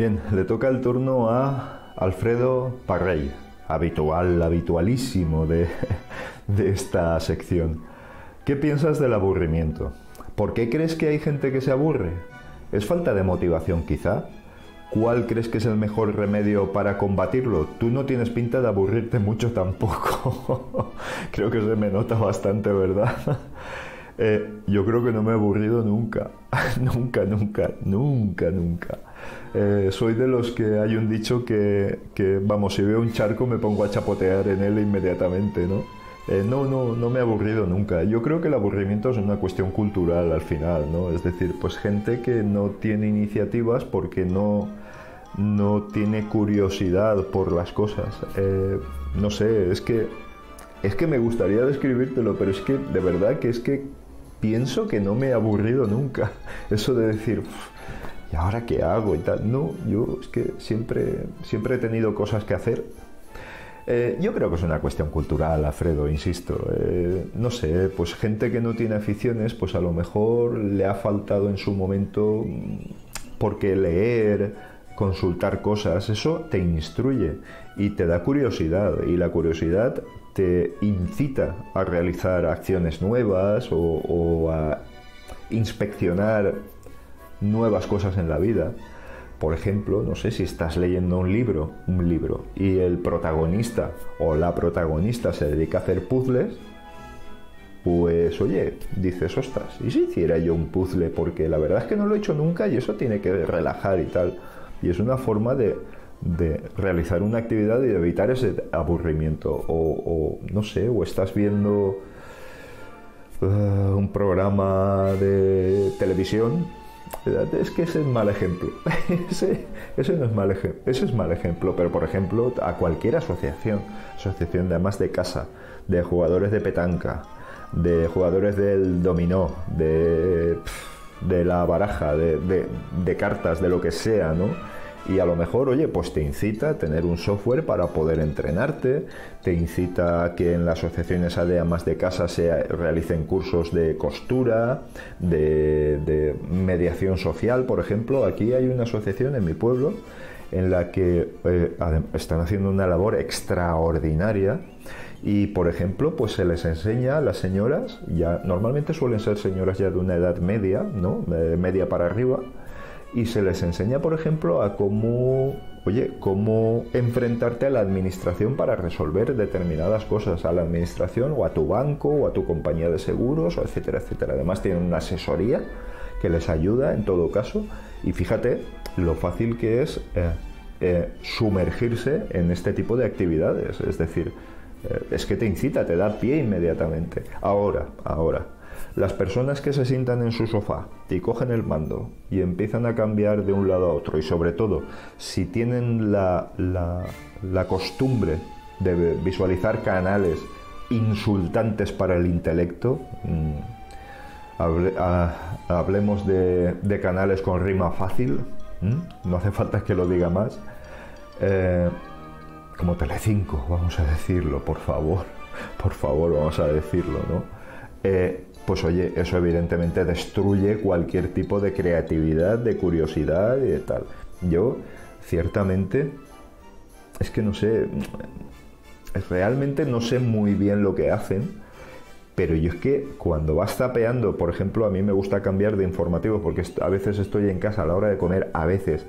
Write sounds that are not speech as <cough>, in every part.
Bien, le toca el turno a Alfredo Parrey, habitual, habitualísimo de, <laughs> de esta sección. ¿Qué piensas del aburrimiento? ¿Por qué crees que hay gente que se aburre? ¿Es falta de motivación quizá? ¿Cuál crees que es el mejor remedio para combatirlo? Tú no tienes pinta de aburrirte mucho tampoco. <laughs> creo que se me nota bastante, ¿verdad? <laughs> Eh, yo creo que no me he aburrido nunca. <laughs> nunca, nunca, nunca, nunca. Eh, soy de los que hay un dicho que, vamos, si veo un charco me pongo a chapotear en él inmediatamente, ¿no? Eh, no, no, no me he aburrido nunca. Yo creo que el aburrimiento es una cuestión cultural al final, ¿no? Es decir, pues gente que no tiene iniciativas porque no, no tiene curiosidad por las cosas. Eh, no sé, es que, es que me gustaría describírtelo, pero es que de verdad que es que pienso que no me he aburrido nunca. <laughs> Eso de decir, ¿y ahora qué hago? Y tal. No, yo es que siempre, siempre he tenido cosas que hacer. Eh, yo creo que es una cuestión cultural, Alfredo, insisto. Eh, no sé, pues gente que no tiene aficiones, pues a lo mejor le ha faltado en su momento mm, porque leer, consultar cosas, eso te instruye y te da curiosidad y la curiosidad te incita a realizar acciones nuevas o, a inspeccionar nuevas cosas en la vida. Por ejemplo, no sé si estás leyendo un libro, un libro, y el protagonista o la protagonista se dedica a hacer puzzles, pues oye, dices, ostras, ¿y si hiciera yo un puzzle? Porque la verdad es que no lo he hecho nunca y eso tiene que relajar y tal. Y es una forma de, realizar una actividad y de evitar ese aburrimiento. O, no sé, o estás viendo eh, un programa de televisión es que ese es mal ejemplo. <laughs> ese, no es mal ejemplo. Ese es mal ejemplo. Pero, por ejemplo, a cualquier asociación, asociación de amas de casa, de jugadores de petanca, de jugadores del dominó, de, de la baraja, de, de cartas, de lo que sea, ¿no? Y a lo mejor, oye, pues te incita a tener un software para poder entrenarte, te incita a que en las asociaciones de más de casa se realicen cursos de costura, de, mediación social, por ejemplo. Aquí hay una asociación en mi pueblo en la que eh, están haciendo una labor extraordinaria y por ejemplo pues se les enseña a las señoras ya normalmente suelen ser señoras ya de una edad media no media para arriba y se les enseña, por ejemplo, a cómo, oye, cómo enfrentarte a la administración para resolver determinadas cosas, a la administración o a tu banco o a tu compañía de seguros, o etcétera, etcétera. Además tienen una asesoría que les ayuda en todo caso y fíjate lo fácil que es eh, eh, sumergirse en este tipo de actividades, es decir, eh, es que te incita, te da pie inmediatamente. Ahora, ahora las personas que se sientan en su sofá y cogen el mando y empiezan a cambiar de un lado a otro y sobre todo si tienen la, costumbre de visualizar canales insultantes para el intelecto, mm, hablemos de, canales con rima fácil, no hace falta que lo diga más, eh, como Telecinco, vamos a decirlo, por favor, <laughs> por favor, vamos a decirlo, ¿no? Eh, pues oye, eso evidentemente destruye cualquier tipo de creatividad, de curiosidad y de tal. Yo, ciertamente, es que no sé, realmente no sé muy bien lo que hacen, pero yo es que cuando vas zapeando, por ejemplo, a mí me gusta cambiar de informativo porque a veces estoy en casa a la hora de comer, a veces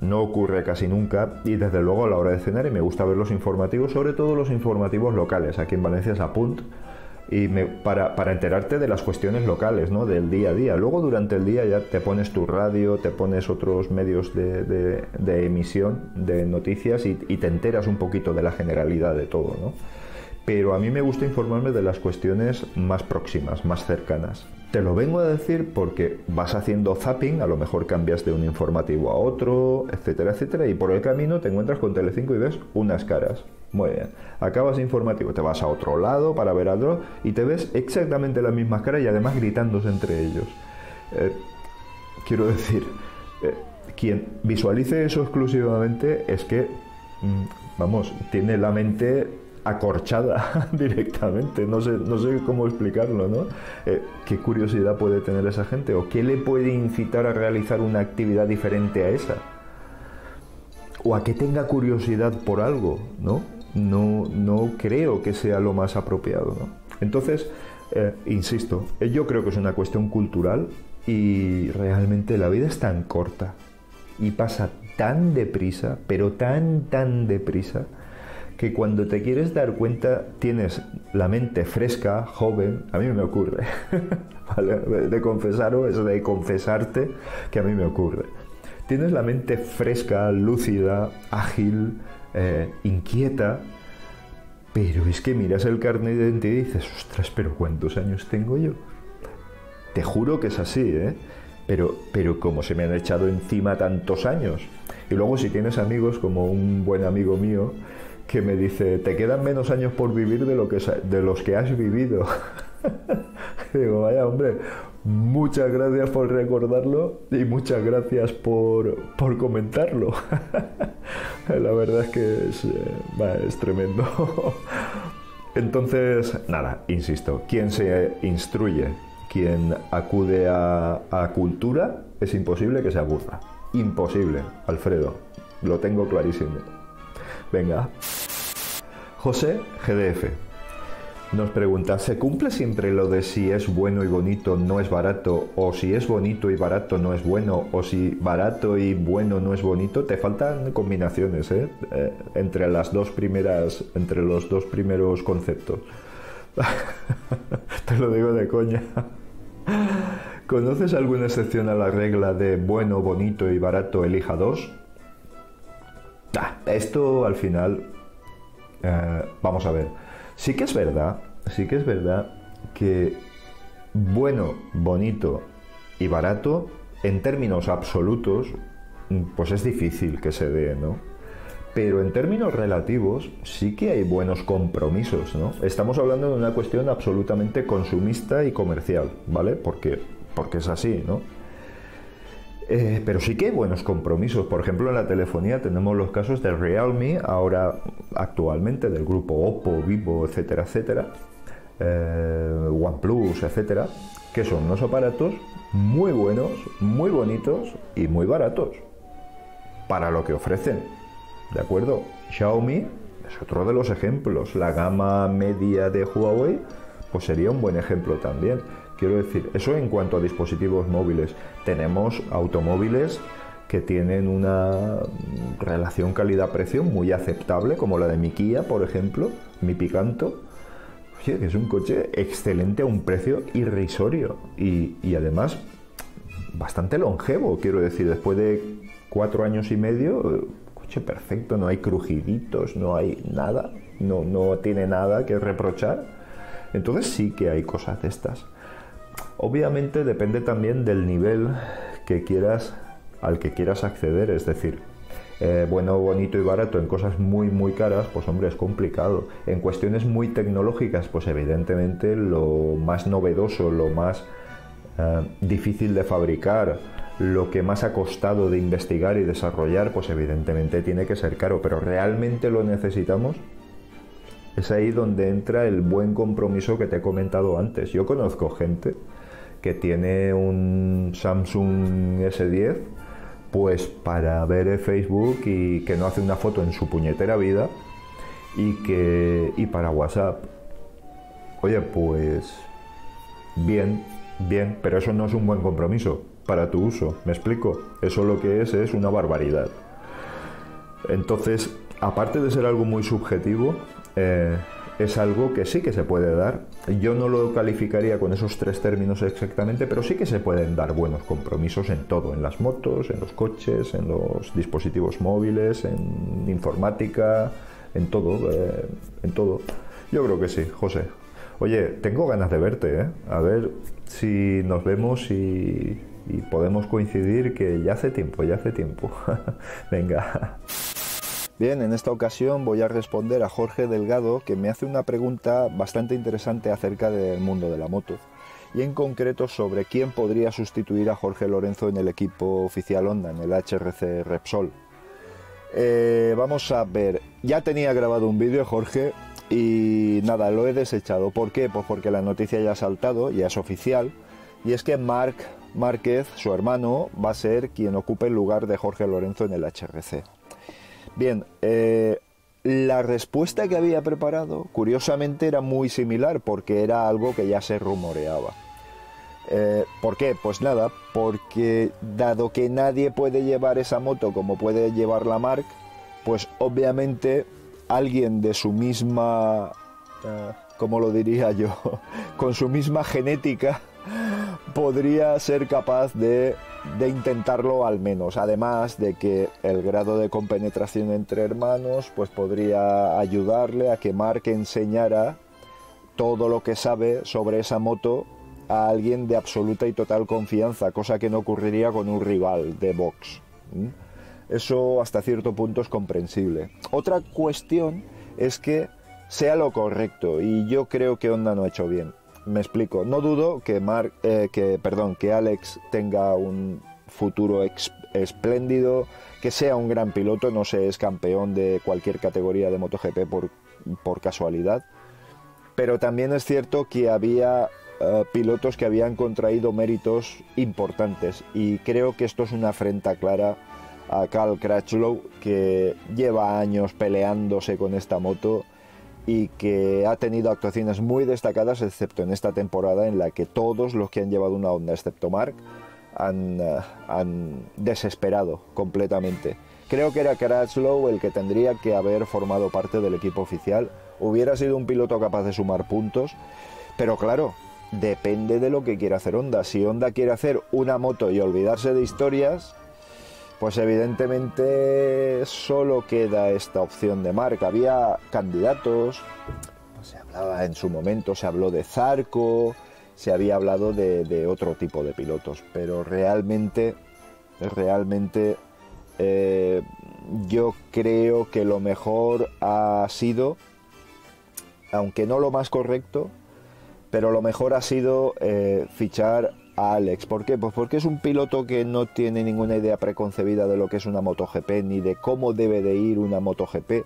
no ocurre casi nunca y desde luego a la hora de cenar y me gusta ver los informativos, sobre todo los informativos locales. Aquí en Valencia es Apunt y para, enterarte de las cuestiones locales, ¿no? del día a día. Luego durante el día ya te pones tu radio, te pones otros medios de, emisión de noticias y, y, te enteras un poquito de la generalidad de todo. ¿no? Pero a mí me gusta informarme de las cuestiones más próximas, más cercanas. Te lo vengo a decir porque vas haciendo zapping, a lo mejor cambias de un informativo a otro, etcétera, etcétera, y por el camino te encuentras con Telecinco y ves unas caras. Muy bien. Acabas informativo, te vas a otro lado para ver otro y te ves exactamente las mismas caras y además gritándose entre ellos. Eh, quiero decir, eh, quien visualice eso exclusivamente es que mm, vamos, tiene la mente acorchada <laughs> directamente. No sé, no sé cómo explicarlo, ¿no? Eh, ¿Qué curiosidad puede tener esa gente? ¿O qué le puede incitar a realizar una actividad diferente a esa? O a que tenga curiosidad por algo, ¿no? No, no creo que sea lo más apropiado, ¿no? Entonces, eh, insisto, eh, yo creo que es una cuestión cultural y realmente la vida es tan corta y pasa tan deprisa, pero tan, tan deprisa, que cuando te quieres dar cuenta tienes la mente fresca, joven, a mí me ocurre, <laughs> de confesaros, de confesarte que a mí me ocurre. Tienes la mente fresca, lúcida, ágil, eh, inquieta, pero es que miras el carnet de identidad y dices, ostras, pero ¿cuántos años tengo yo? Te juro que es así, ¿eh? Pero, pero como se me han echado encima tantos años. Y luego si tienes amigos como un buen amigo mío, que me dice, te quedan menos años por vivir de, lo que, de los que has vivido. <laughs> <laughs> Digo, vaya hombre, muchas gracias por recordarlo y muchas gracias por, por comentarlo. <laughs> La verdad es que es, eh, es tremendo. <laughs> Entonces, nada, insisto, quien se instruye, quien acude a, a cultura, es imposible que se aburra. Imposible, Alfredo. Lo tengo clarísimo. Venga. José GDF nos pregunta, ¿se cumple siempre lo de si es bueno y bonito no es barato o si es bonito y barato no es bueno o si barato y bueno no es bonito? Te faltan combinaciones ¿eh? Eh, entre las dos primeras, entre los dos primeros conceptos. <laughs> Te lo digo de coña. ¿Conoces alguna excepción a la regla de bueno, bonito y barato elija dos? Esto al final eh, vamos a ver, sí que es verdad, sí que es verdad que bueno, bonito y barato, en términos absolutos, pues es difícil que se dé, ¿no? Pero en términos relativos sí que hay buenos compromisos, ¿no? Estamos hablando de una cuestión absolutamente consumista y comercial, ¿vale? Porque, porque es así, ¿no? Eh, pero sí que hay buenos compromisos. Por ejemplo, en la telefonía tenemos los casos de Realme, ahora actualmente del grupo Oppo, Vivo, etcétera, etcétera, eh, OnePlus, etcétera, que son unos aparatos muy buenos, muy bonitos y muy baratos para lo que ofrecen. ¿De acuerdo? Xiaomi es otro de los ejemplos. La gama media de Huawei, pues sería un buen ejemplo también. Quiero decir, eso en cuanto a dispositivos móviles. Tenemos automóviles que tienen una relación calidad-precio muy aceptable, como la de mi Kia, por ejemplo, mi Picanto. Oye, que es un coche excelente a un precio irrisorio y, y además bastante longevo, quiero decir, después de cuatro años y medio, coche perfecto, no hay crujiditos, no hay nada, no, no tiene nada que reprochar. Entonces sí que hay cosas de estas. Obviamente depende también del nivel que quieras al que quieras acceder, es decir, eh, bueno, bonito y barato en cosas muy muy caras, pues hombre, es complicado. En cuestiones muy tecnológicas, pues evidentemente lo más novedoso, lo más eh, difícil de fabricar, lo que más ha costado de investigar y desarrollar, pues evidentemente tiene que ser caro, pero realmente lo necesitamos. Es ahí donde entra el buen compromiso que te he comentado antes. Yo conozco gente que tiene un Samsung S10 pues para ver Facebook y que no hace una foto en su puñetera vida y que y para WhatsApp. Oye pues bien bien pero eso no es un buen compromiso para tu uso me explico eso lo que es es una barbaridad. Entonces aparte de ser algo muy subjetivo eh, es algo que sí que se puede dar. Yo no lo calificaría con esos tres términos exactamente, pero sí que se pueden dar buenos compromisos en todo, en las motos, en los coches, en los dispositivos móviles, en informática, en todo, eh, en todo. Yo creo que sí, José. Oye, tengo ganas de verte, ¿eh? A ver si nos vemos y, y podemos coincidir que ya hace tiempo, ya hace tiempo. <laughs> Venga. Bien, en esta ocasión voy a responder a Jorge Delgado que me hace una pregunta bastante interesante acerca del mundo de la moto y en concreto sobre quién podría sustituir a Jorge Lorenzo en el equipo oficial Honda, en el HRC Repsol. Eh, vamos a ver, ya tenía grabado un vídeo Jorge y nada, lo he desechado. ¿Por qué? Pues porque la noticia ya ha saltado, ya es oficial, y es que Marc Márquez, su hermano, va a ser quien ocupe el lugar de Jorge Lorenzo en el HRC. Bien, eh, la respuesta que había preparado, curiosamente, era muy similar porque era algo que ya se rumoreaba. Eh, ¿Por qué? Pues nada, porque dado que nadie puede llevar esa moto como puede llevar la Mark, pues obviamente alguien de su misma, ¿cómo lo diría yo? <laughs> Con su misma genética podría ser capaz de, de, intentarlo al menos. Además de que el grado de compenetración entre hermanos pues podría ayudarle a que Mark enseñara todo lo que sabe sobre esa moto a alguien de absoluta y total confianza, cosa que no ocurriría con un rival de box. Eso hasta cierto punto es comprensible. Otra cuestión es que sea lo correcto y yo creo que Honda no ha hecho bien. Me explico. No dudo que Mark, eh, que perdón, que Alex tenga un futuro espléndido, que sea un gran piloto, no sé, es campeón de cualquier categoría de MotoGP por, por casualidad. Pero también es cierto que había eh, pilotos que habían contraído méritos importantes y creo que esto es una afrenta clara a Carl Crutchlow que lleva años peleándose con esta moto y que ha tenido actuaciones muy destacadas excepto en esta temporada en la que todos los que han llevado una onda excepto Mark han, eh, han desesperado completamente. Creo que era Crutchlow el que tendría que haber formado parte del equipo oficial. Hubiera sido un piloto capaz de sumar puntos, pero claro, depende de lo que quiera hacer Honda. Si Honda quiere hacer una moto y olvidarse de historias, pues evidentemente solo queda esta opción de marca. Había candidatos, se hablaba en su momento, se habló de Zarco, se había hablado de, otro tipo de pilotos, pero realmente, realmente eh, yo creo que lo mejor ha sido, aunque no lo más correcto, pero lo mejor ha sido eh, fichar Alex. ¿Por qué? Pues porque es un piloto que no tiene ninguna idea preconcebida de lo que es una MotoGP ni de cómo debe de ir una MotoGP,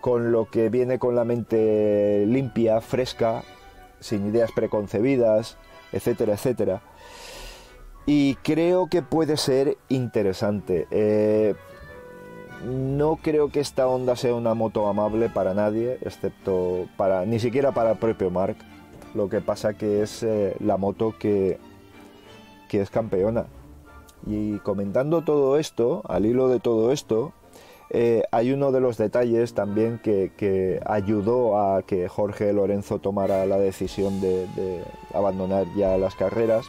con lo que viene con la mente limpia, fresca, sin ideas preconcebidas, etcétera, etcétera. Y creo que puede ser interesante. Eh, no creo que esta Honda sea una moto amable para nadie, excepto para ni siquiera para el propio Mark. Lo que pasa que es eh, la moto que, que es campeona. Y comentando todo esto, al hilo de todo esto, eh, hay uno de los detalles también que, ayudó a que Jorge Lorenzo tomara la decisión de, abandonar ya las carreras.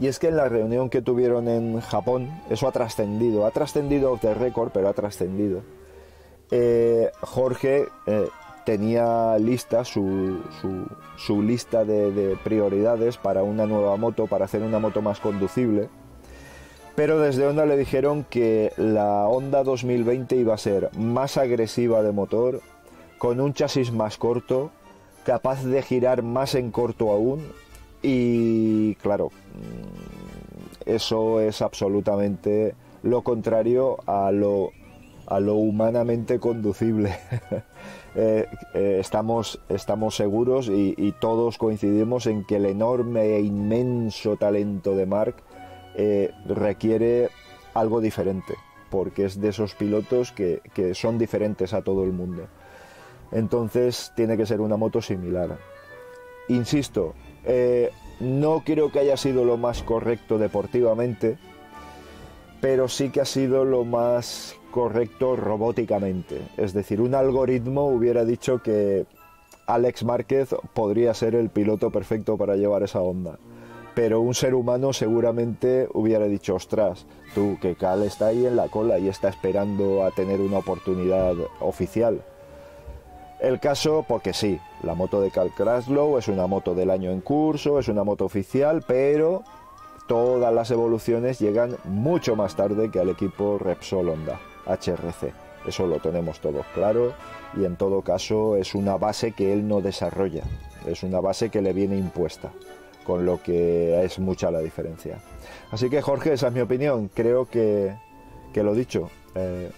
Y es que en la reunión que tuvieron en Japón, eso ha trascendido, ha trascendido de récord, pero ha trascendido. Eh, Jorge tenía lista su, su, lista de, prioridades para una nueva moto, para hacer una moto más conducible. Pero desde Honda le dijeron que la Honda 2020 iba a ser más agresiva de motor, con un chasis más corto, capaz de girar más en corto aún. Y claro, mm, eso es absolutamente lo contrario a lo, a lo humanamente conducible. <laughs> Eh, eh, estamos, estamos seguros y, todos coincidimos en que el enorme e inmenso talento de Mark eh, requiere algo diferente, porque es de esos pilotos que, son diferentes a todo el mundo. Entonces tiene que ser una moto similar. Insisto, no creo que haya sido lo más correcto deportivamente, pero sí que ha sido lo más correcto robóticamente. Es decir, un algoritmo hubiera dicho que Alex Márquez podría ser el piloto perfecto para llevar esa onda. Pero un ser humano seguramente hubiera dicho, ostras, tú que Cal está ahí en la cola y está esperando a tener una oportunidad oficial. El caso, porque sí, la moto de Cal Kraslow es una moto del año en curso, es una moto oficial, pero todas las evoluciones llegan mucho más tarde que al equipo Repsol Honda. HRC. Eso lo tenemos todos claro y en todo caso es una base que él no desarrolla, es una base que le viene impuesta, con lo que es mucha la diferencia. Así que Jorge, esa es mi opinión, creo que, que lo dicho, eh,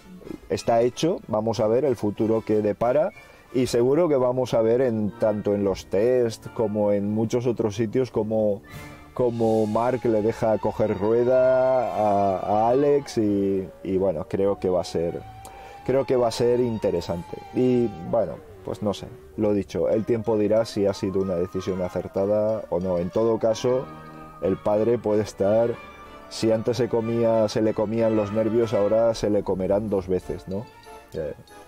está hecho, vamos a ver el futuro que depara y seguro que vamos a ver en tanto en los test como en muchos otros sitios como como Mark le deja coger rueda a, Alex y, bueno creo que va a ser creo que va a ser interesante y bueno pues no sé lo dicho el tiempo dirá si ha sido una decisión acertada o no en todo caso el padre puede estar si antes se comía se le comían los nervios ahora se le comerán dos veces no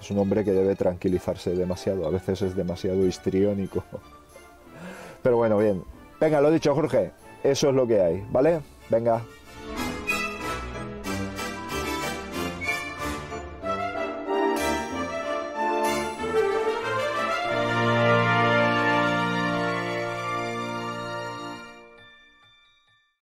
es un hombre que debe tranquilizarse demasiado, a veces es demasiado histriónico. <laughs> Pero bueno, bien. Venga, lo dicho, Jorge, eso es lo que hay, ¿vale? Venga,